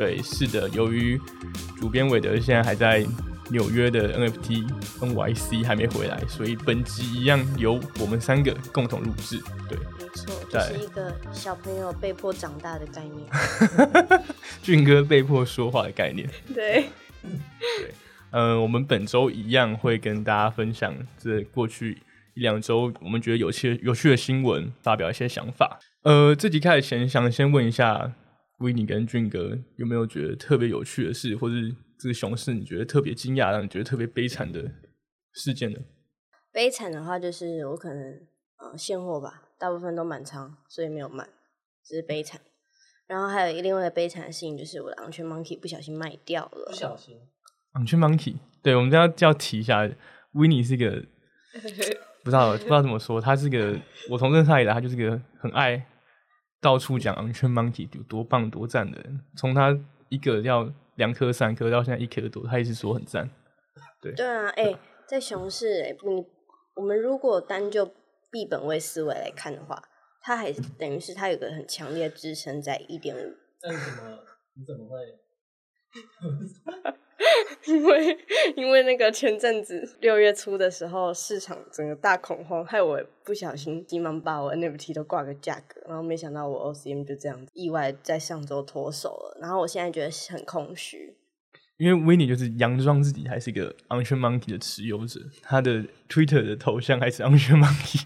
对，是的，由于主编韦德现在还在纽约的 NFT NYC 还没回来，所以本集一样由我们三个共同录制。对，没错，就是一个小朋友被迫长大的概念。俊哥被迫说话的概念。对，对，嗯，我们本周一样会跟大家分享这过去。一两周，我们觉得有些有趣的新闻，发表一些想法。呃，这集开始前，想先问一下维尼跟俊哥，有没有觉得特别有趣的事，或是这个熊市你觉得特别惊讶，让你觉得特别悲惨的事件呢？悲惨的话，就是我可能呃现货吧，大部分都满仓，所以没有卖，这是悲惨。然后还有另外一个悲惨的事情，就是我的昂圈 monkey 不小心卖掉了。不小心，昂圈 monkey，对，我们要要提一下，维尼是一个。不知道不知道怎么说，他是个我从认识他以来，他就是个很爱到处讲昂圈 monkey 有多棒多赞的人。从他一个要两颗三颗到现在一颗多，他一直说很赞。对对啊，哎，在熊市，哎，你我们如果单就币本位思维来看的话，它还等于是它有个很强烈的支撑在一点五。那你怎么你怎么会？因为因为那个前阵子六月初的时候，市场整个大恐慌，害我不小心急忙把我 NFT 都挂个价格，然后没想到我 OCM 就这样子意外在上周脱手了，然后我现在觉得很空虚。因为 n 就是佯装自己还是一个 e n Monkey 的持有者，他的 Twitter 的头像还是 e n Monkey，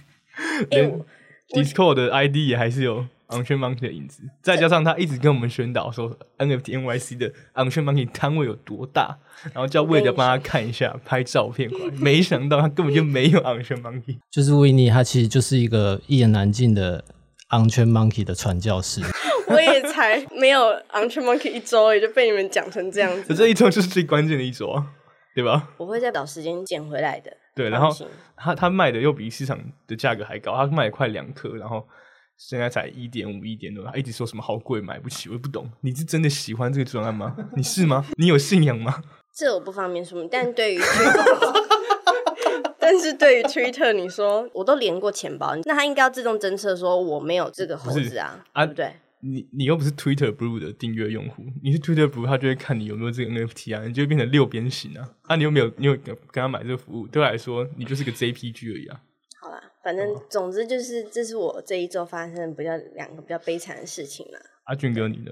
连 Discord 的 ID 也还是有。昂圈 monkey 的影子，再加上他一直跟我们宣导说 NFT NYC 的昂圈 monkey 摊位有多大，然后叫魏德帮他看一下拍照片过来，没想到他根本就没有昂圈 monkey，就是维尼，他其实就是一个一言难尽的昂圈 monkey 的传教士。我也才没有昂圈 monkey 一周，也就被你们讲成这样子。这一周就是最关键的一周啊，对吧？我会再找时间捡回来的。对，然后他他卖的又比市场的价格还高，他卖了快两颗，然后。现在才一点五、一点多，他一直说什么好贵，买不起，我也不懂。你是真的喜欢这个专案吗？你是吗？你有信仰吗？这我不方便说，但对于，但是对于 Twitter，你说我都连过钱包，那他应该要自动侦测说我没有这个猴子啊，对不对？你你又不是 Twitter Blue 的订阅用户，你是 Twitter Blue，他就会看你有没有这个 NFT 啊，你就会变成六边形啊，啊，你有没有？你有跟他买这个服务？对我来说，你就是个 JPG 而已啊。反正总之就是，这是我这一周发生比较两个比较悲惨的事情了。阿俊哥，你呢？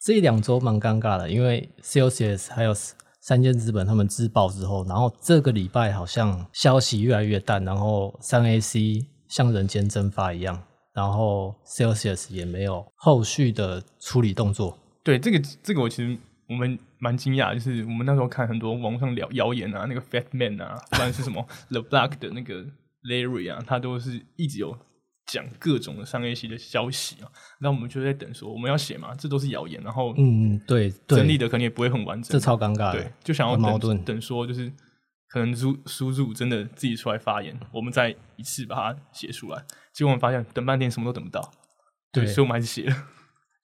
这一两周蛮尴尬的，因为 COCS 还有三间资本他们自爆之后，然后这个礼拜好像消息越来越淡，然后三 AC 像人间蒸发一样，然后 COCS 也没有后续的处理动作。对，这个这个我其实我们蛮惊讶，就是我们那时候看很多网上聊谣言啊，那个 Fat Man 啊，不然是什么 The Black 的那个。Larry 啊，他都是一直有讲各种的商业系的消息啊，那我们就在等说我们要写嘛，这都是谣言，然后嗯对，整理的可能也不会很完整，这超尴尬，对，就想要矛盾等说就是可能书书主真的自己出来发言，我们再一次把它写出来，结果我们发现等半天什么都等不到，对，所以我们还是写了。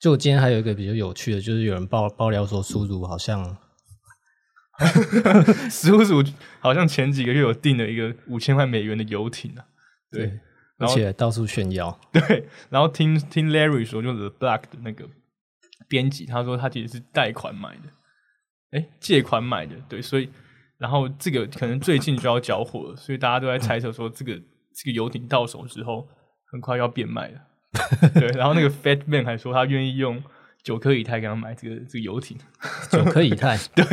就今天还有一个比较有趣的，就是有人爆爆料说书主好像。叔叔好像前几个月有订了一个五千万美元的游艇啊，对，而且到处炫耀。对，然后听听 Larry 说，就是 Black 的那个编辑，他说他其实是贷款买的，哎，借款买的，对，所以然后这个可能最近就要交货了，所以大家都在猜测说，这个这个游艇到手之后很快要变卖了。对，然后那个 Fat Man 还说他愿意用九颗以太给他买这个这个游艇，九颗以太，对。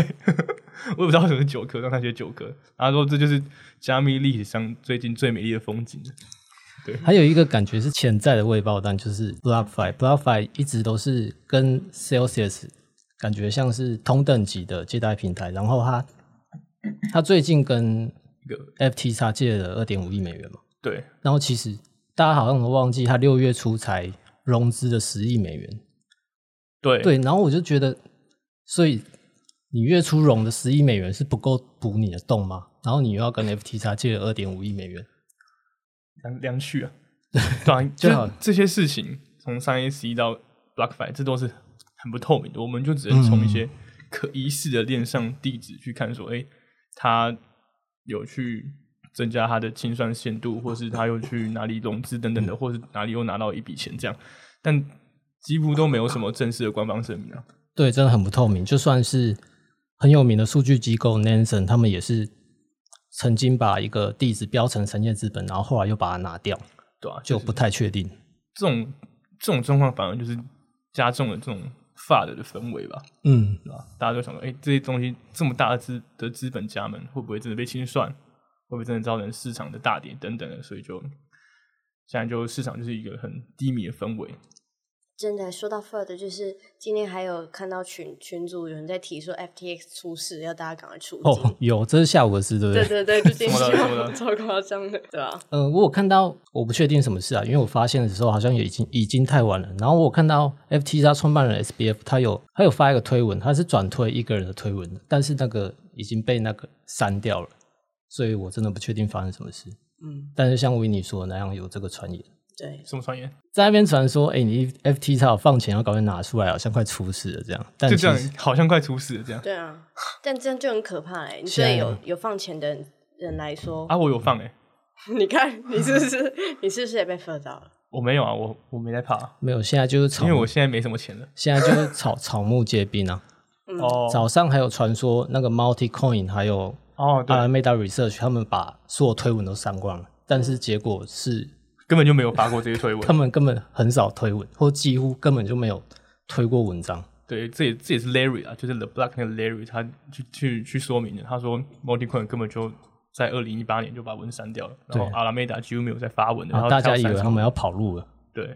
我也不知道什么是九颗，让他写九颗。他说这就是加密历史上最近最美丽的风景。对，还有一个感觉是潜在的未爆弹，就是 BlockFi。BlockFi 一直都是跟 Celsius 感觉像是同等级的借贷平台。然后他他最近跟一个 FTX 借了二点五亿美元嘛？对。然后其实大家好像都忘记，他六月初才融资了十亿美元。对对。然后我就觉得。所以你月初融的十亿美元是不够补你的洞吗？然后你又要跟 FTX 借了二点五亿美元，两两去啊，对啊，就就这些事情从三 A C 到 BlockFi，这都是很不透明的，我们就只能从一些可疑似的链上地址去看，说，哎、他有去增加他的清算限度，或是他又去哪里融资等等的，或是哪里又拿到一笔钱这样，但几乎都没有什么正式的官方声明啊。对，真的很不透明。就算是很有名的数据机构 Nansen，他们也是曾经把一个地址标成三件资本，然后后来又把它拿掉，对啊，就是不太确定。这种这种状况反而就是加重了这种 fad 的氛围吧。嗯，对吧？大家都想说，哎、这些东西这么大的资的资本家们，会不会真的被清算？会不会真的造成市场的大跌等等的？所以就现在就市场就是一个很低迷的氛围。真的说到 FUD，就是今天还有看到群群组有人在提说 FTX 出事，要大家赶快出金。哦，有，这是下午的事，对不对对对，就今怎么了超夸张的，对吧？呃，我有看到，我不确定什么事啊，因为我发现的时候好像也已经已经太晚了。然后我有看到 FTX 创办人 SBF 他有他有发一个推文，他是转推一个人的推文，但是那个已经被那个删掉了，所以我真的不确定发生什么事。嗯，但是像维尼说的那样，有这个传言，对，什么传言？在那边传说，哎、你 FTX 有放钱要赶快拿出来，好像快出事了这样。但就这样，好像快出事了这样。对啊，但这样就很可怕哎、你对有有放钱的人来说，啊，我有放哎、你看你是不是你是不是也被 FUD 到了？我没有啊，我我没在怕，没有，现在就是草因为我现在没什么钱了。现在就是草 草木皆兵啊。哦早上还有传说那个 Multi Coin 还有哦，对，Alameda Research 他们把所有推文都删光了，但是结果是根本就没有发过这些推文。他们根本很少推文，或几乎根本就没有推过文章。对，这也这也是 Larry 啊，就是 The Black 那个 Larry，他去去去说明的。他说 Multicoin 根本就在二零一八年就把文删掉了，然后对阿拉梅达几乎没有在发文的，然后大家以为他们要跑路了。对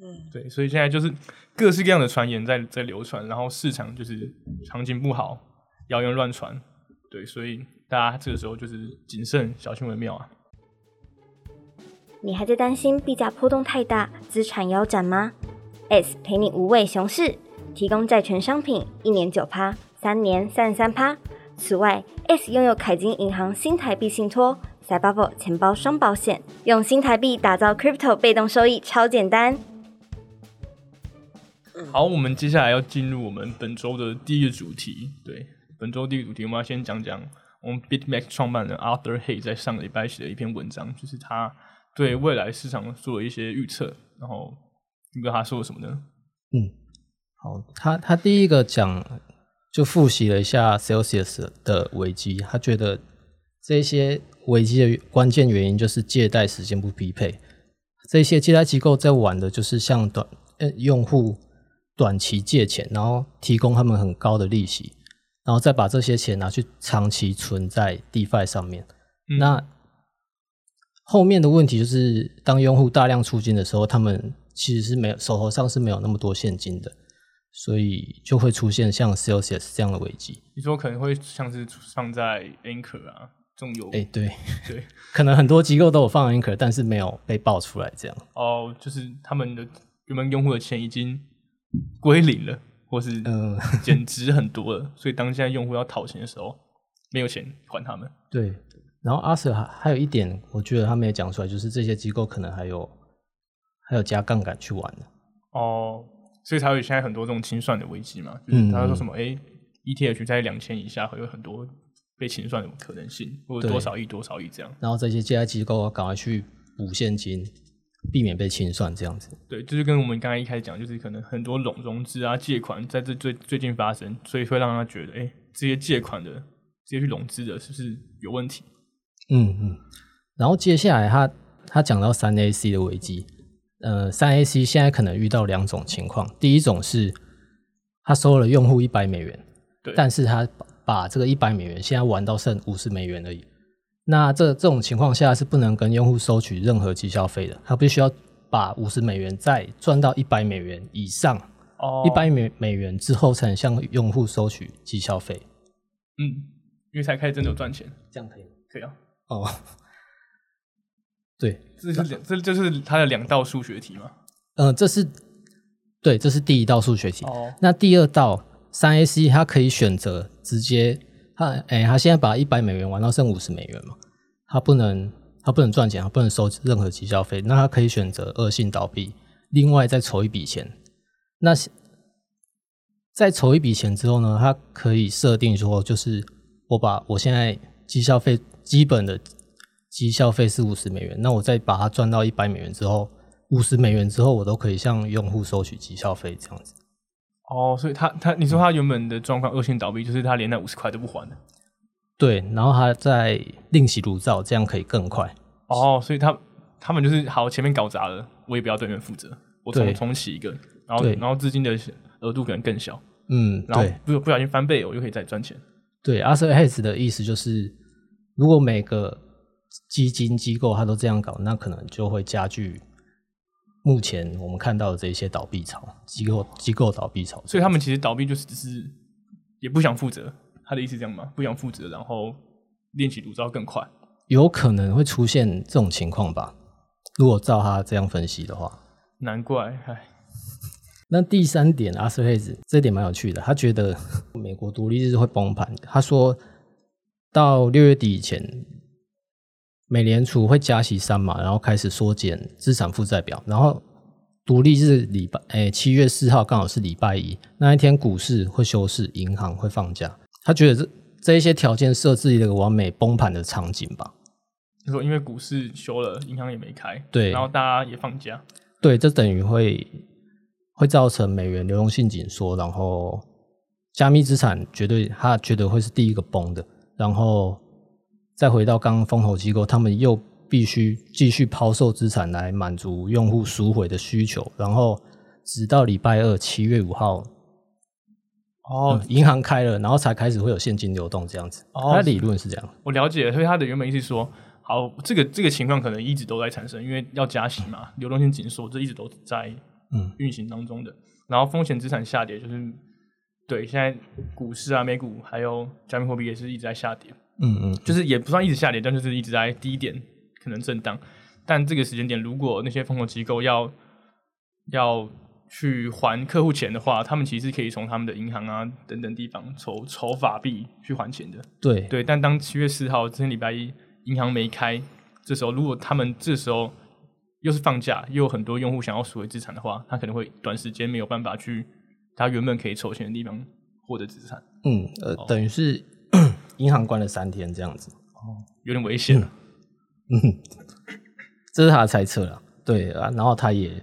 嗯，对，所以现在就是各式各样的传言在在流传，然后市场就是行情不好，谣言乱传，对，所以大家这个时候就是谨慎小心为妙啊。你还在担心币价波动太大，资产腰斩吗？S 陪你无畏熊市，提供债权商品，一年九趴，三年三十三趴。此外，S 拥有凯金银行新台币信托、Cyber 钱包双保险，用新台币打造 Crypto 被动收益，超简单。好，我们接下来要进入我们本周的第一个主题。对，本周第一个主题，我们要先讲讲我们 BitMax 创办人 Arthur Hay 在上个礼拜写的一篇文章，就是他对未来市场做了一些预测。然后，你知道他说了什么呢？嗯，好，他他第一个讲就复习了一下 Celsius 的危机，他觉得这些危机的关键原因就是借贷时间不匹配，这些借贷机构在玩的就是向短呃用户短期借钱，然后提供他们很高的利息，然后再把这些钱拿去长期存在 DeFi 上面。嗯那后面的问题就是，当用户大量出金的时候，他们其实是没有手头上是没有那么多现金的，所以就会出现像 Celsius 这样的危机。你说可能会像是放在 Anchor 啊这种有哎、对，对 可能很多机构都有放 Anchor，但是没有被爆出来这样。哦，就是他们的原本用户的钱已经归零了，或是嗯、减值很多了，所以当现在用户要讨钱的时候，没有钱还他们。对。然后阿 Sir 还还有一点，我觉得他没有讲出来，就是这些机构可能还有还有加杠杆去玩的。哦，所以才有现在很多这种清算的危机嘛，就是他说什么哎、诶 ETH 在两千以下会有很多被清算的可能性，或者多少亿多少亿这样。然后这些借贷机构要赶快去补现金，避免被清算这样子。对，就是跟我们刚才一开始讲，就是可能很多融融资啊、借款在这最最近发生，所以会让他觉得，哎、这些借款的、这些去融资的，是不是有问题？嗯嗯，然后接下来他他讲到三 AC 的危机，呃，三 AC 现在可能遇到两种情况，第一种是他收了用户一百美元，对。但是他把把这个一百美元现在玩到剩五十美元而已，那这这种情况下是不能跟用户收取任何绩效费的，他必须要把五十美元再赚到一百美元以上，哦。一百美美元之后才能向用户收取绩效费，嗯，因为才开始真的有赚钱，这样可以吗？可以啊。哦，对，这是两，这就是他的两道数学题嘛。呃，这是对，这是第一道数学题。哦，那第二道三 A C 它可以选择直接，它哎，它现在把一百美元玩到剩五十美元嘛，它不能它不能赚钱，它不能收任何绩效费，那它可以选择恶性倒闭，另外再筹一笔钱。那在筹一笔钱之后呢，他可以设定说，就是我把我现在绩效费基本的绩效费是五十美元，那我再把它赚到一百美元之后，五十美元之后，我都可以向用户收取绩效费这样子。哦，所以他他你说他原本的状况恶性倒闭，就是他连那五十块都不还的。对，然后他再另起炉灶，这样可以更快。哦，所以他他们就是好前面搞砸了，我也不要对面负责，我重对重启一个，然后对然后资金的额度可能更小，嗯，然后对不不小心翻倍，我就可以再赚钱。对 a s s e 的意思就是，如果每个基金机构它都这样搞，那可能就会加剧目前我们看到的这些倒闭潮，机构机构倒闭潮。所以他们其实倒闭就是只是也不想负责，他的意思是这样吗？不想负责，然后练起炉灶更快。有可能会出现这种情况吧？如果照他这样分析的话，难怪，唉，那第三点，阿斯佩兹这点蛮有趣的。他觉得美国独立日会崩盘。他说到六月底以前，美联储会加息三码，然后开始缩减资产负债表。然后独立日礼拜，诶，七月四号刚好是礼拜一，那一天股市会休市，银行会放假。他觉得这这一些条件设置一个完美崩盘的场景吧。就说因为股市休了，银行也没开，对然后大家也放假，对，这等于会会造成美元流动性紧缩，然后加密资产绝对它绝对会是第一个崩的，然后再回到刚刚风投机构，他们又必须继续抛售资产来满足用户赎回的需求，然后直到礼拜二七月五号，哦嗯银行开了，然后才开始会有现金流动这样子。哦它理论是这样，我了解了，所以他的原本意思是说，好，这个这个情况可能一直都在产生，因为要加息嘛，流动性紧缩，这一直都在嗯运行当中的。然后风险资产下跌，就是对现在股市啊、美股还有加密货币也是一直在下跌，嗯嗯，就是也不算一直下跌，但就是一直在低点可能震荡。但这个时间点，如果那些风投机构要要去还客户钱的话，他们其实是可以从他们的银行啊等等地方筹筹法币去还钱的。对对，但当七月四号这天礼拜一银行没开，这时候如果他们这时候又是放假，又有很多用户想要赎回资产的话，他可能会短时间没有办法去他原本可以筹钱的地方获得资产，嗯呃，等于是 银行关了三天这样子。哦有点危险了。嗯这是他的猜测了，对啊，然后他也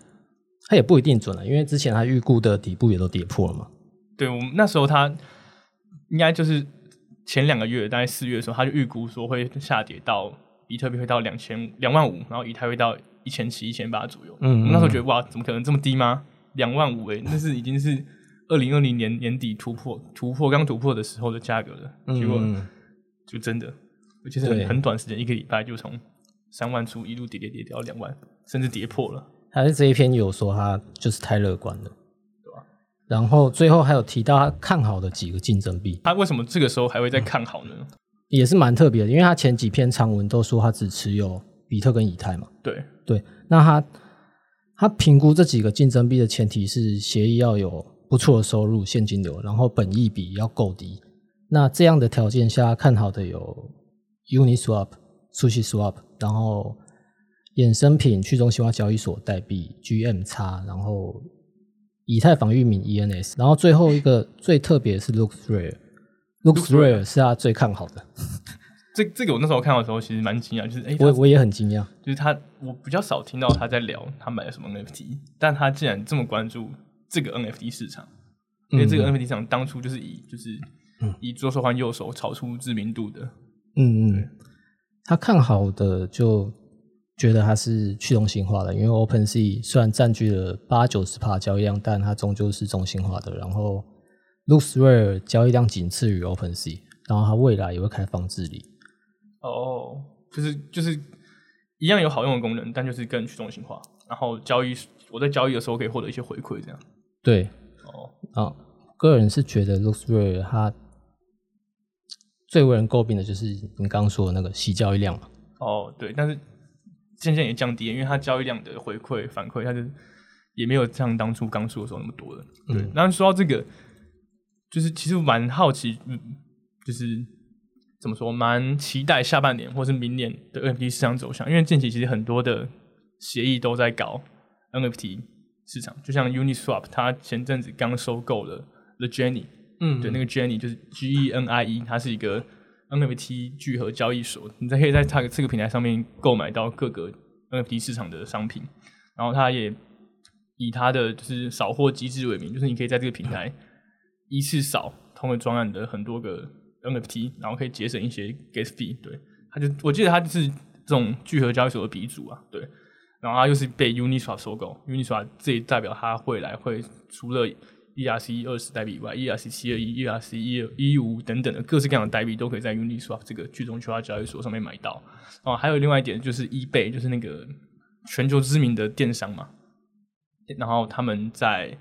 他也不一定准了，因为之前他预估的底部也都跌破了嘛。对我们那时候他应该就是前两个月，大概四月的时候，他就预估说会下跌到比特币会到两千两万五，然后以太会到一千七、一千八左右。嗯我那时候觉得哇，怎么可能这么低吗？两万五诶，那是已经是二零二零年年底突破突破刚突破的时候的价格了。结果嗯就真的，而且是很很短时间，一个礼拜就从三万出一路跌跌跌跌到两万，甚至跌破了。还是这一篇有说他就是太乐观了，对吧然后最后还有提到他看好的几个竞争币，他为什么这个时候还会再看好呢？也是蛮特别的，因为他前几篇长文都说他只持有比特跟以太嘛。对，对，那他他评估这几个竞争币的前提是协议要有不错的收入、现金流，然后本益比要够低。那这样的条件下，看好的有 Uniswap、SushiSwap，然后衍生品去中心化交易所代币 GM 然后以太坊域名 ENS，然后最后一个最特别的是 LooksRare。LooksRare 是他最看好的，这这个我那时候看到的时候，其实蛮惊讶，就是哎，他我我也很惊讶。就是他，我比较少听到他在聊他买了什么 NFT，但他竟然这么关注这个 NFT 市场，因为这个 NFT 市场当初就是以就是以左手换右手炒出知名度的，嗯嗯，他看好的就觉得它是去中心化的，因为 OpenSea 虽然占据了八九十趴交易量，但它终究是中心化的。然后 LooksRare 交易量仅次于 OpenSea，然后它未来也会开放治理。哦，就是就是一样有好用的功能，但就是更去中心化，然后交易我在交易的时候可以获得一些回馈，这样。对哦，啊，个人是觉得 LooksRare 它最为人诟病的就是你刚刚说的那个吸交易量嘛。哦，对，但是渐渐也降低了，因为它交易量的回馈反馈，它就也没有像当初刚出的时候那么多了。对，那、说到这个，就是其实蛮好奇，嗯，就是怎么说，蛮期待下半年或是明年的 NFT 市场走向，因为近期其实很多的协议都在搞 NFT 市场，就像 Uniswap，它前阵子刚收购了 The Jenny，嗯对，那个 Jenny 就是 G E N I E，它是一个 NFT 聚合交易所，你在可以在它这个平台上面购买到各个 NFT 市场的商品，然后它也以它的就是扫货机制为名，就是你可以在这个平台一次扫同个专案的很多个 NFT，然后可以节省一些 gas fee。对，它就我记得它就是这种聚合交易所的鼻祖啊，对。然后它又是被 Uniswap 收购，Uniswap 这也代表它未来会除了 ERC 二十代币以外，ERC 七二一、ERC 一二一五等等的各式各样的代币都可以在 Uniswap 这个去中心化交易所上面买到。哦，还有另外一点就是 eBay，就是那个全球知名的电商嘛。然后他们在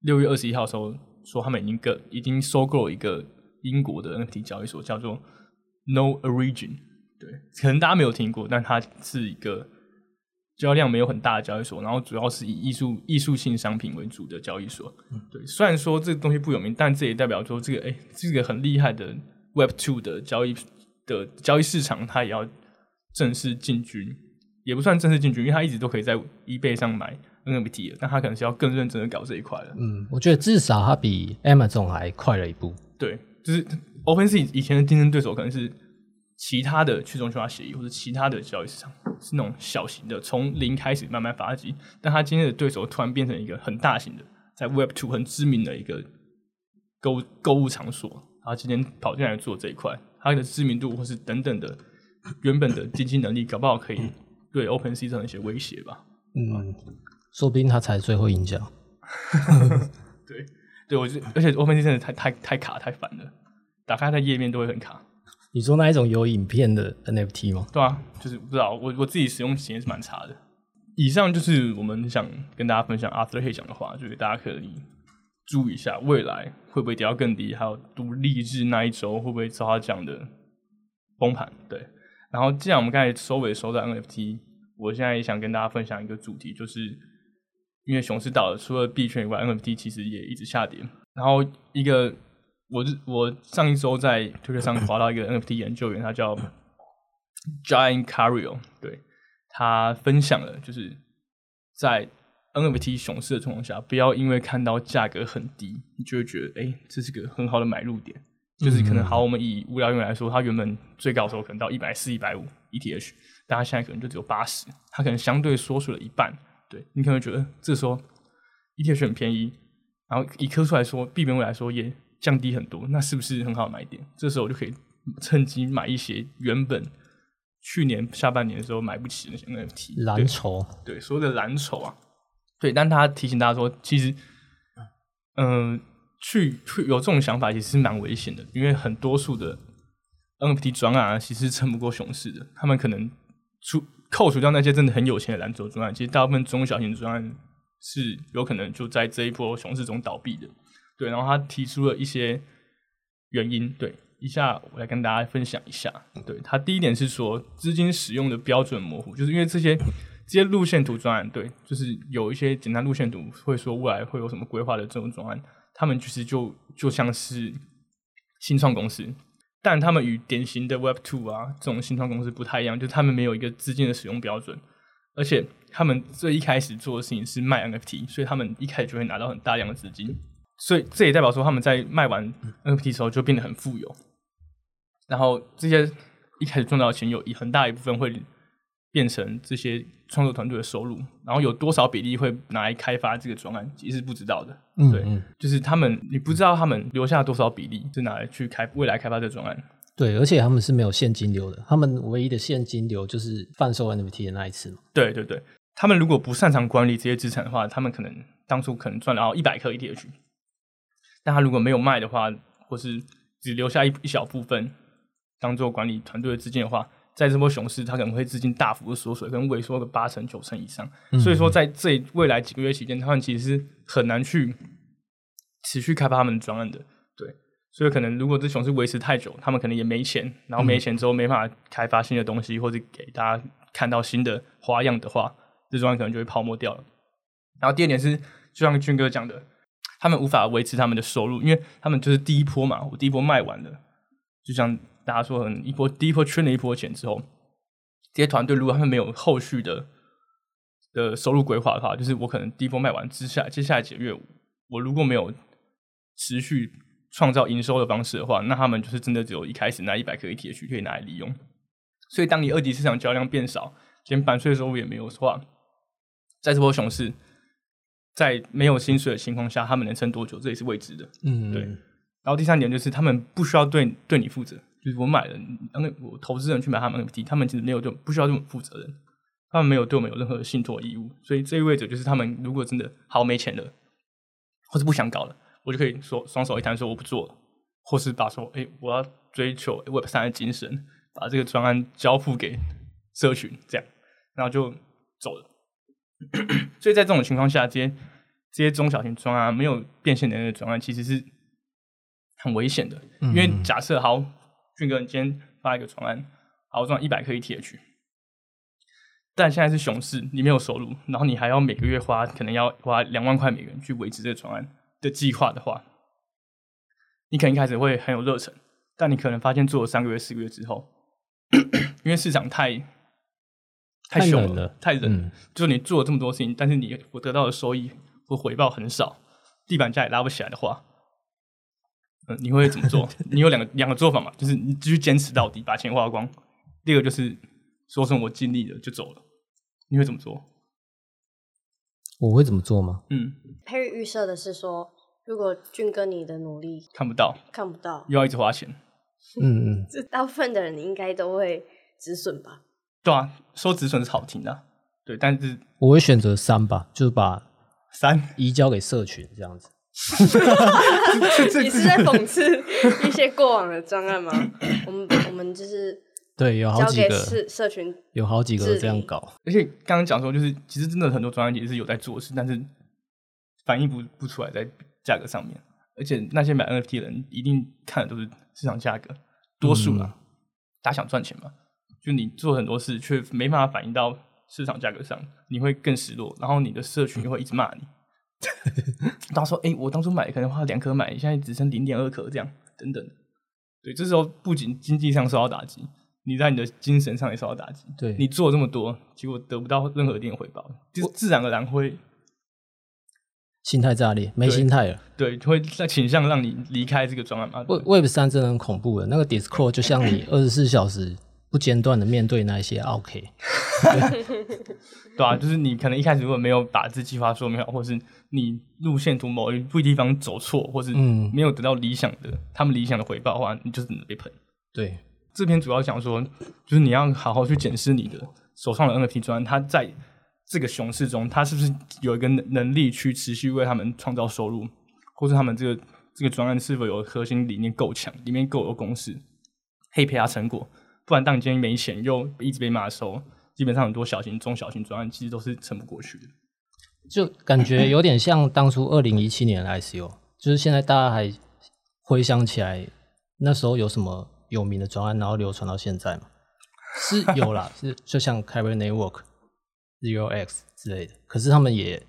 六月二十一号的时候说，他们已经个已经收购了一个英国的 NFT 交易所，叫做 No Origin。对，可能大家没有听过，但它是一个交易量没有很大的交易所，然后主要是以艺术艺术性商品为主的交易所。对，虽然说这个东西不有名，但这也代表说这个哎，这个很厉害的 Web Two 的交易的交易市场，它也要正式进军，也不算正式进军，因为它一直都可以在 eBay 上买 NFT，但它可能是要更认真的搞这一块了。嗯，我觉得至少它比 Amazon 还快了一步。对，就是 OpenSea 以前的竞争对手可能是其他的去中心化协议或者其他的交易市场，是那种小型的，从零开始慢慢发迹。但他今天的对手突然变成一个很大型的，在 Web Two 很知名的一个购购物场所，然后今天跑进来做这一块，他的知名度或是等等的原本的经济能力，搞不好可以对 OpenSea 造成一些威胁吧。嗯，说不定他才最后赢家。对，对我就而且 OpenSea 真的太太太卡太烦了，打开它页面都会很卡。你说那一种有影片的 NFT 吗？对啊，就是不知道我我自己使用体验是蛮差的。以上就是我们想跟大家分享 Arthur Hay 讲的话，就是大家可以注意一下未来会不会跌到更低，还有独立日那一周会不会照他讲的崩盘。对，然后既然我们刚才收尾收在 NFT，我现在也想跟大家分享一个主题，就是因为熊市到了，除了币圈以外，NFT 其实也一直下跌。然后一个我我上一周在推特上划到一个 NFT 研究员，他叫 Giant Cario，对他分享了，就是在 NFT 熊市的情况下，不要因为看到价格很低，你就会觉得哎、诶这是个很好的买入点。就是可能好，我们以无聊用来说，它原本最高的时候可能到一百四、一百五 ETH，但它现在可能就只有八十，它可能相对缩水了一半。对你可能会觉得这时候 ETH 很便宜，然后以科数来说，币本位来说也降低很多，那是不是很好买点？这时候我就可以趁机买一些原本去年下半年的时候买不起的那些 NFT，对蓝筹，对，所有的蓝筹啊，对，但他提醒大家说，其实，嗯、去去有这种想法其实是蛮危险的，因为很多数的 NFT 专案啊，其实撑不过熊市的，他们可能除扣除掉那些真的很有钱的蓝筹专案，其实大部分中小型专案是有可能就在这一波熊市中倒闭的。对，然后他提出了一些原因，对，以下我来跟大家分享一下。对他第一点是说资金使用的标准模糊，就是因为这些这些路线图专案，对，就是有一些简单路线图会说未来会有什么规划的这种专案，他们其实就就像是新创公司，但他们与典型的 Web Two 啊这种新创公司不太一样，就他们没有一个资金的使用标准，而且他们最一开始做的事情是卖 NFT，所以他们一开始就会拿到很大量的资金，所以这也代表说他们在卖完 NFT 的时候就变得很富有，然后这些一开始赚到的钱有一很大一部分会变成这些创作团队的收入，然后有多少比例会拿来开发这个专案，其实是不知道的。对，嗯对就是他们你不知道他们留下多少比例是拿来去开未来开发这个专案。对，而且他们是没有现金流的，他们唯一的现金流就是贩售 NFT 的那一次嘛。对对对，他们如果不擅长管理这些资产的话，他们可能当初可能赚了一百克 ETH，但他如果没有卖的话，或是只留下一一小部分当做管理团队的资金的话，在这波熊市，它可能会资金大幅的缩水，可能萎缩个八成九成以上。所以说，在这未来几个月期间，他们其实是很难去持续开发他们的专案的。对，所以可能如果这熊市维持太久，他们可能也没钱，然后没钱之后没办法开发新的东西，或者给大家看到新的花样的话，这专案可能就会泡沫掉了。然后第二点是，就像军哥讲的，他们无法维持他们的收入，因为他们就是第一波嘛，我第一波卖完了，就像大家说，很一波第一波圈了一波钱之后，这些团队如果他们没有后续的的收入规划的话，就是我可能第一波卖完之下，接下来几个月我如果没有持续创造营收的方式的话，那他们就是真的只有一开始那一百颗 ETH 可以拿来利用。所以，当你二级市场交易量变少，连版税收入也没有的话，在这波熊市，在没有薪水的情况下，他们能撑多久，这也是未知的。嗯，对。然后第三点就是，他们不需要对对你负责，就是我买了，那我投资人去买他们 NFT，他们其实没有对不需要这么负责任，他们没有对我们有任何的信托义务。所以这意味着，就是他们如果真的好没钱了，或是不想搞了，我就可以说双手一摊，说我不做了，或是把说，哎，我要追求 Web 三的精神。把这个专案交付给社群，这样，然后就走了。所以在这种情况下，这些这些中小型专案没有变现能力的专案，其实是很危险的。因为假设好，俊哥，你今天发一个专案，好赚一百克 ETH，但现在是熊市，你没有收入，然后你还要每个月花可能要花两万块美元去维持这个专案的计划的话，你可能一开始会很有热忱，但你可能发现做了三个月、四个月之后，因为市场太太凶了，太冷，就是你做了这么多事情，但是你我得到的收益或回报很少，地板价也拉不起来的话，嗯，你会怎么做？你有两个两个做法嘛，就是你继续坚持到底，把钱花光；第二个就是说声我尽力了就走了。你会怎么做？我会怎么做吗？嗯，Perry 预设的是说，如果俊哥你的努力看不到，看不到，又要一直花钱。嗯嗯，这大部分的人应该都会止损吧？对啊，说止损是好听的，对，但是我会选择三吧，就是把三？移交给社群这样子。你是在讽刺一些过往的专案吗？我们我们就是对，有好几个社社群有好几个这样搞，而且刚刚讲说，就是其实真的很多专案也是有在做事，但是反映不不出来在价格上面，而且那些买 NFT 的人一定看的都是市场价格，多数啊，大家想赚钱嘛，就你做很多事却没办法反映到市场价格上，你会更失落，然后你的社群会一直骂你。他说：“哎，我当初买可能花两颗买，现在只剩零点二颗，这样等等。”对，这时候不仅经济上受到打击，你在你的精神上也受到打击。对，你做了这么多，结果得不到任何一点回报，就自然而然会心态炸裂，没心态了。对，会在倾向让你离开这个专案嘛？Web Web 三真的很恐怖的，那个 Discord 就像你 二十四小时不间断的面对那些 OK。对啊，就是你可能一开始如果没有把这计划说明好，或是你路线图某一部地方走错，或是没有得到理想的他们理想的回报的话，你就只能被喷。对，这篇主要讲说，就是你要好好去检视你的手上的 NFT 专，它在这个熊市中，它是不是有一个能力去持续为他们创造收入，或是他们这个这个专案是否有核心理念够强，里面够有公式，可以培养成果。不然，当你今天没钱又一直被骂的时候。基本上很多小型、中小型专案其实都是撑不过去的，就感觉有点像当初二零一七年的 ICO，就是现在大家还回想起来那时候有什么有名的专案，然后流传到现在嘛，是有啦，是就像 Carry Network、Zero X 之类的，可是他们也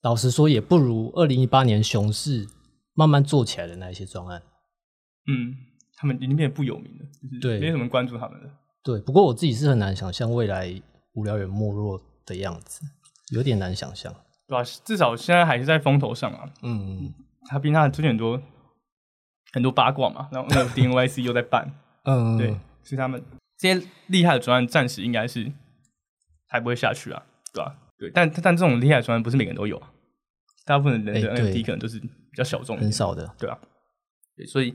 老实说也不如二零一八年熊市慢慢做起来的那一些专案，嗯，他们已经变得不有名了，就是对，没什么关注他们了。对，不过我自己是很难想象未来无聊猿没落的样子，有点难想象，对吧？至少现在还是在风头上啊。嗯，他毕竟他出现很多很多八卦嘛，然后那个 DNYC 又在办，嗯，对，所以他们这些厉害的专案暂时应该是还不会下去啊，对吧？对，但但这种厉害的专案不是每个人都有啊，大部分人的 NFT 可能都是比较小众、很少的，对啊，对，所以。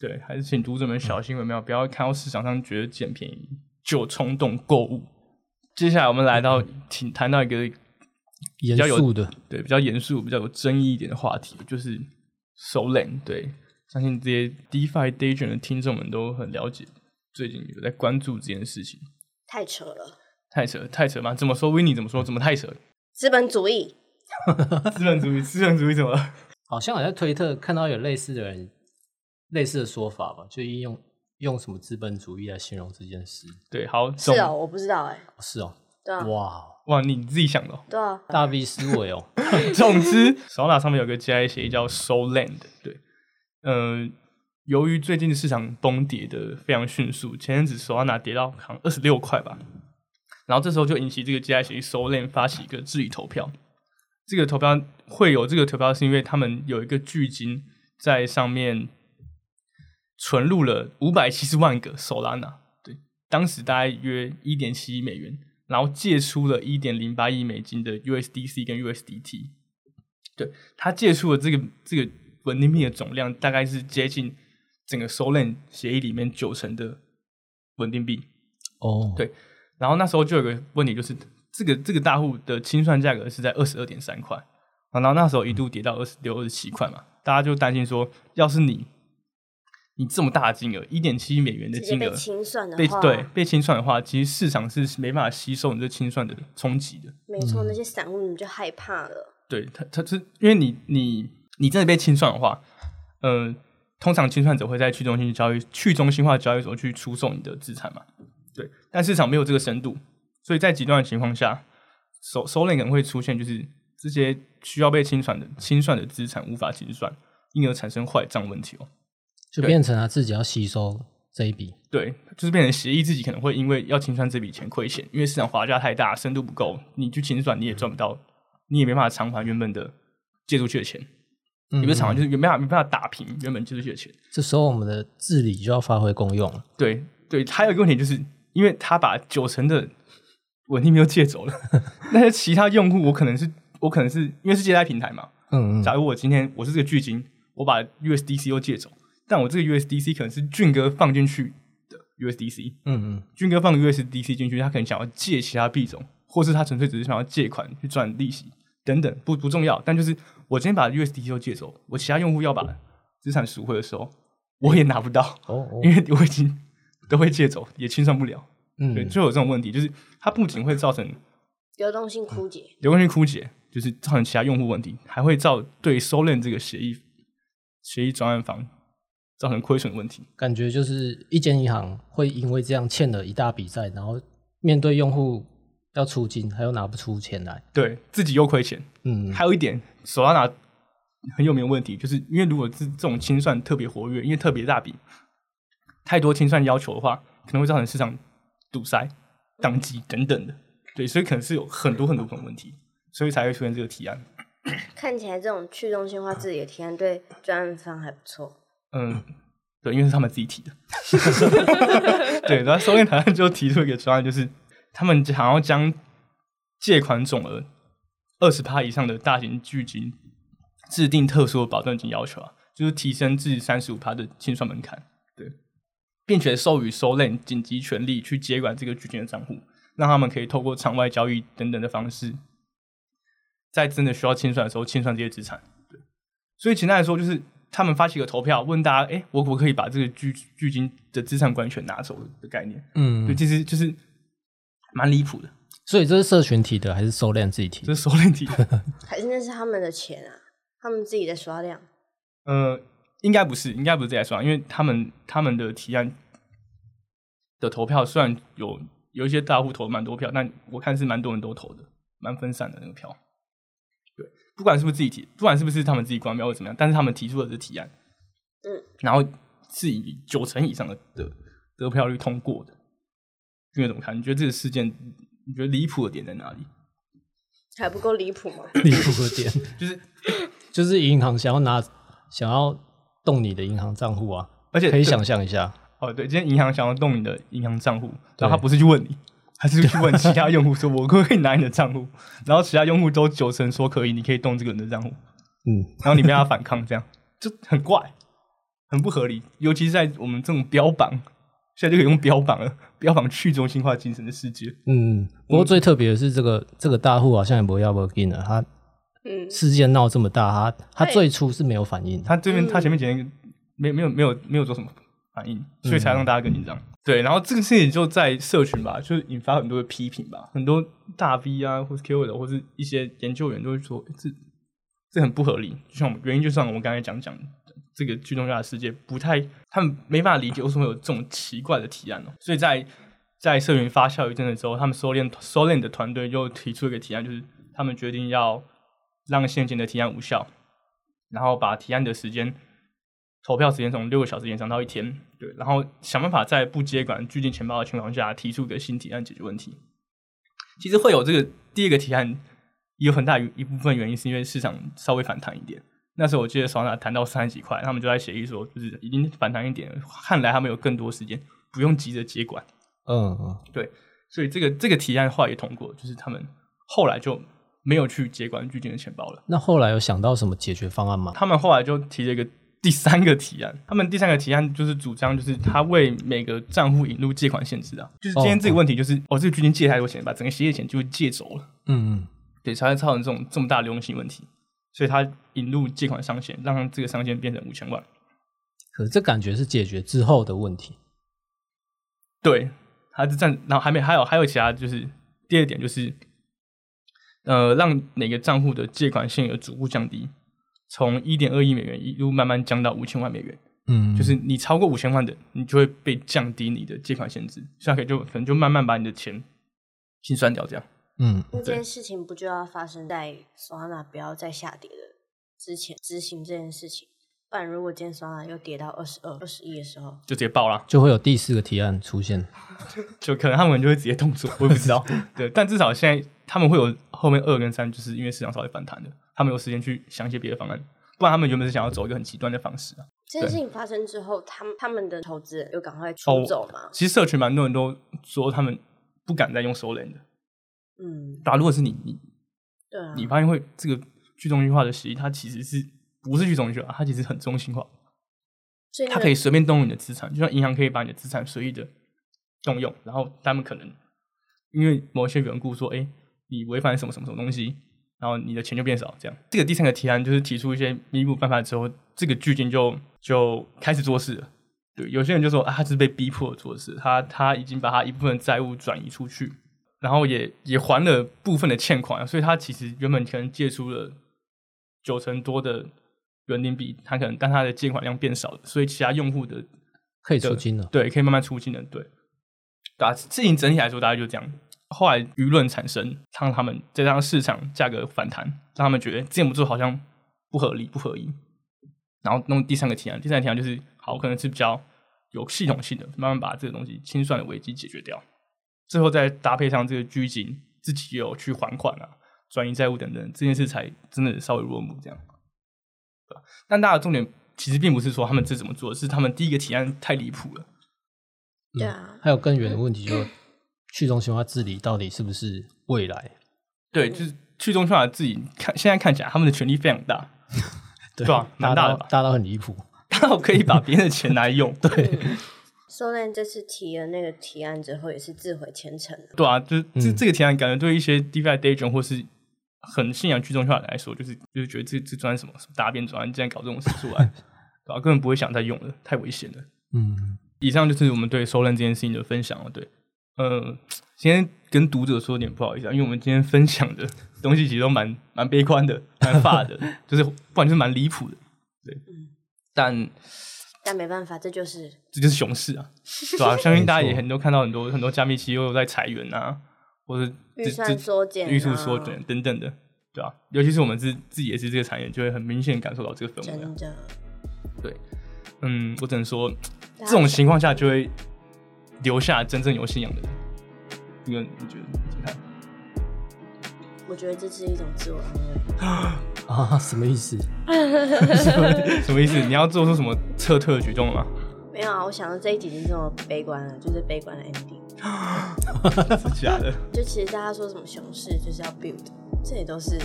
对，还是请读者们小心为妙，不要看到市场上觉得捡便宜就冲动购物。接下来我们来到请谈到一个严肃的，对，比较严肃、比较有争议一点的话题，就是 Solana。对，相信这些 DeFi Day 的听众们都很了解，最近有在关注这件事情。太扯了，太扯，太扯吗？怎么说 w i n n e 怎么说？怎么太扯？资本主义，资本主义，资本主义怎么了？好像我在推特看到有类似的人。类似的说法吧，就用用什么资本主义来形容这件事？对，好，是哦，我不知道哎，是哦，对啊，哇，哇，你自己想的、哦。对啊，大 V 思维哦，总之，Solana 上面有个 GI 协议叫 So Land，对，呃，由于最近市场崩跌的非常迅速，前阵子 Solana 跌到好像二十六块吧，然后这时候就引起这个 GI 协议 So Land 发起一个治理投票。这个投票会有这个投票，是因为他们有一个巨金在上面存入了五百七十万个 Solana，对，当时大概约一点七亿美元，然后借出了一点零八亿美金的 USDC 跟 USDT，对，他借出的这个这个稳定币的总量大概是接近整个 Solana 协议里面九成的稳定币，哦，对然后那时候就有个问题，就是这个这个大户的清算价格是在二十二点三块，然后那时候一度跌到二十六、二十七块嘛，大家就担心说，要是你你这么大的金额，一点七亿美元的金额清算的话，被对被清算的话，其实市场是没办法吸收你这清算的冲击的。没错，那些散户你就害怕了。对他，他是因为你你你真的被清算的话，呃，通常清算者会在去中心交易去中心化交易所去出售你的资产嘛。对，但市场没有这个深度，所以在极端的情况下，收收链可能会出现就是这些需要被清算的清算的资产无法清算，因而产生坏账问题哦。就变成他自己要吸收这一笔，对，就是变成协议自己可能会因为要清算这笔钱亏钱，因为市场滑价太大，深度不够，你去清算你也赚不到，你也没办法偿还原本的借出去的钱，嗯也不是偿还，就是没办法没办法打平原本借出去的钱。这时候我们的治理就要发挥功用了。对对，还有一个问题就是，因为他把九成的稳定币都借走了，那些其他用户我可能是我可能是因为是借贷平台嘛，嗯嗯，假如我今天我是这个巨金，我把 USDC 又借走，但我这个 USDC 可能是俊哥放进去的 USDC，嗯嗯，俊哥放 USDC 进去，他可能想要借其他币种，或是他纯粹只是想要借款去赚利息等等，不不重要。但就是我今天把 USDC 都借走，我其他用户要把资产赎回的时候，我也拿不到，哦哦，因为我已经都会借走，也清算不了。对，嗯，就有这种问题，就是它不仅会造成流动性枯竭，流动性枯竭，就是造成其他用户问题，还会造对收链这个协议协议专案方造成亏损的问题。感觉就是一间银行会因为这样欠了一大笔债，然后面对用户要出金，他又拿不出钱来。对自己又亏钱，嗯，还有一点，索拉纳很有名的问题，就是因为如果是这种清算特别活跃，因为特别大笔，太多清算要求的话，可能会造成市场堵塞、宕机等等的。对，所以可能是有很多很多种问题，所以才会出现这个提案。看起来这种去中心化治理的提案对专案方还不错。嗯，对，因为是他们自己提的。对，然后收链台案就提出一个专案，就是他们想要将借款总额二十趴以上的大型巨金制定特殊的保证金要求啊，就是提升至三十五趴的清算门槛。对，并且授予收链紧急权利去接管这个巨金的账户，让他们可以透过场外交易等等的方式，在真的需要清算的时候清算这些资产。对，所以简单来说，就是他们发起一个投票，问大家：哎、我可不可以把这个巨巨金的资产管理权拿走的概念？嗯对，，其实就是蛮离谱的，所以这是社群提的还是收量自己提这？是收量提的。还是那是他们的钱啊，他们自己在刷量。呃，应该不是，应该不是这样刷，因为他们他们的提案的投票虽然有有一些大户投了蛮多票，但我看是蛮多人都投的，蛮分散的那个票。对，不管是不是自己提，不管是不是他们自己关标或怎么样，但是他们提出的是提案，嗯，然后是以九成以上的的得票率通过的。因为怎么看？你觉得这个事件，你觉得离谱的点在哪里？还不够离谱吗？离谱的点 就是，就是银行想要拿想要动你的银行账户啊，而且可以想象一下，哦，对，今天银行想要动你的银行账户，然后他不是去问你，他是去问其他用户说：“我可不可以拿你的账户？” 然后其他用户都九成说可以，你可以动这个人的账户，嗯，然后你被他反抗，这样 就很怪，很不合理。尤其是在我们这种标榜，现在就可以用标榜了，标榜去中心化精神的世界。嗯，不过最特别的是，这个这个大户好像也不要不进了，他嗯，事件闹这么大，他他最初是没有反应。他这边嗯他前面讲一个没没有没有没有做什么反应，所以才让大家更紧张。对，然后这个事情就在社群吧，就是引发很多的批评吧，很多大 V 啊，或是 KOL 或是一些研究员都会说这这很不合理。就像我们原因，就像我们刚才讲讲，这个剧中下的世界不太，他们没办法理解为什么有这种奇怪的提案哦。所以在在社群发酵一阵子之后，他们收敛收敛的团队就提出一个提案，就是他们决定要让现前的提案无效，然后把提案的时间投票时间从六个小时延长到一天，对，然后想办法在不接管巨进钱包的情况下提出一个新提案解决问题。其实会有这个第二个提案，有很大一部分原因是因为市场稍微反弹一点。那时候我记得双纳谈到三十几块，他们就在协议说，就是已经反弹一点，看来他们有更多时间，不用急着接管。嗯嗯，对，所以这个这个提案话也通过，就是他们后来就没有去接管巨金的钱包了。那后来有想到什么解决方案吗？他们后来就提了一个第三个提案，他们第三个提案就是主张，就是他为每个账户引入借款限制啊，就是今天这个问题就是，哦，这个基金借太多钱，把整个协业钱就会借走了，嗯嗯，对，才会造成这种这么大流动性问题，所以他引入借款上限，让这个上限变成五千万。可是这感觉是解决之后的问题。对，他是占，然后还没还有还有其他，就是第二点就是，呃，让每个账户的借款限额逐步降低，从一点二亿美元一路慢慢降到五千万美元。嗯，就是你超过五千万的，你就会被降低你的借款限制，这样可以就可能就慢慢把你的钱清算掉，这样。嗯那这件事情不就要发生在 Solana 不要再下跌的之前执行这件事情？不然如果今天 Solana 又跌到二十二、二十一的时候，就直接爆了，就会有第四个提案出现。就可能他们就会直接动作，我也不知道。对，但至少现在他们会有后面二跟三，就是因为市场稍微反弹的，他们有时间去想一些别的方案，不然他们原本是想要走一个很极端的方式啊。这件事情发生之后，他们他们的投资人又赶快哦出走吗？其实社群蛮多人都说他们不敢再用 Solana 的，嗯，对啊，如果是你你对啊，你发现会这个去中心化的协议，它其实是不是去中心化，它其实很中心化。所以它可以随便动用你的资产，就像银行可以把你的资产随意的动用，然后他们可能因为某些缘故说，哎，你违反什么什么什么东西，然后你的钱就变少，这样。这个第三个提案就是提出一些弥补办法之后，这个巨金就就开始做事了。对，有些人就说啊，他是被逼迫做事，他他已经把他一部分债务转移出去，然后也也还了部分的欠款，所以他其实原本可能借出了九成多的人民币，他可能但他的借款量变少了，所以其他用户的可以出金了。对可以慢慢出金了，对，对啊，事情整体来说大概就这样。后来舆论产生，让他们再让市场价格反弹，让他们觉得这样做好像不合理、不合宜，然后弄第三个提案。第三个提案就是好，可能是比较有系统性的，慢慢把这个东西清算的危机解决掉，最后再搭配上这个拘谨自己有去还款啊、转移债务等等，这件事才真的稍微落幕这样。对吧但大家的重点其实并不是说他们这怎么做，是他们第一个提案太离谱了。对啊，还有更远的问题，就去中心化治理到底是不是未来？对，就是去中心化自己看，现在看起来他们的权力非常大，对对啊蛮大的吧大到大到很离谱。大到可以把别人的钱拿来用。对，Solan 这次提了那个提案之后，也是自毁前程的。对啊，就是这嗯这个提案，感觉对一些 DeFi d a g e n 或是很信仰去中心化来说，就是就是觉得这这专什么什么大便专，竟然搞这种事出来，对吧、根本不会想再用了，太危险了。嗯，以上就是我们对收认这件事情的分享了。对，呃，今天跟读者说点不好意思啊，因为我们今天分享的东西其实都蛮蛮悲观的，蛮 发的，就是不然就是蛮离谱的。对，但但没办法，这就是这就是熊市啊，对吧、相信大家也很多看到很多很多加密企业又在裁员啊，或者预算缩减啊预算缩减等等的，对吧、尤其是我们自自己也是这个产业，就会很明显感受到这个氛围。的。对，嗯，我只能说，这种情况下就会留下真正有信仰的人。因为你觉得怎么看？我觉得这是一种自我安慰。啊，什么意思？什么意思？你要做出什么撤退的举动吗？没有啊，我想到这一集已经这么悲观了，就是悲观的 ending。是假的？就其实大家说什么熊市就是要 build，这也都是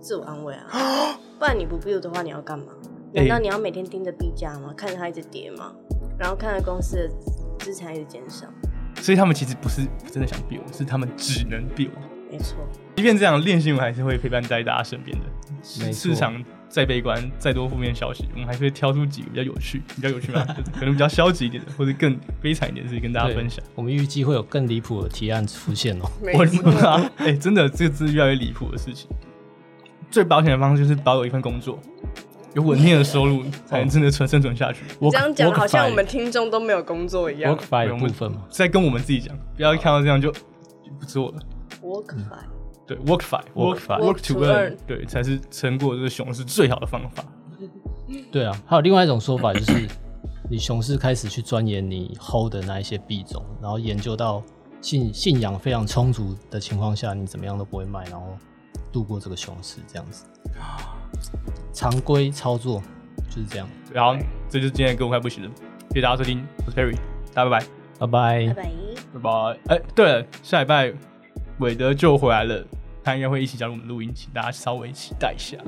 自我安慰啊。不然你不 build 的话，你要干嘛？难道你要每天盯着币价吗？看着它一直跌吗？然后看着公司的资产一直减少？所以他们其实不是真的想 build，是他们只能 build。没错，即便这样，练新闻还是会陪伴在大家身边的。市场再悲观，再多负面消息，我们还是会挑出几个比较有趣、比较有趣嘛，可能比较消极一点的，或者更悲惨一点的事情跟大家分享。我们预计会有更离谱的提案出现哦。我没错，啊，哎、真的，这个是越来越离谱的事情。最保险的方式就是保有一份工作，有稳定的收入，才能真的存生存下去。我这样讲好像我们听众都没有工作一样。我们部分嘛，在跟我们自己讲，不要一看到这样就就不做了。Work fine，对，work fi Work work fi work Work to earn，earn 对，才是撑过这个熊市最好的方法。对啊，还有另外一种说法就是，你熊市开始去钻研你 hold 的那一些币种，然后研究到信信仰非常充足的情况下，你怎么样都不会卖，然后度过这个熊市这样子。常规操作就是这样，然后这就是今天的歌我快不行了，谢谢大家收听，我是 Perry，大家拜拜。拜拜拜。拜。拜拜。哎、对了，下礼拜韦德就回来了，他应该会一起加入我们录音，请大家稍微期待一下。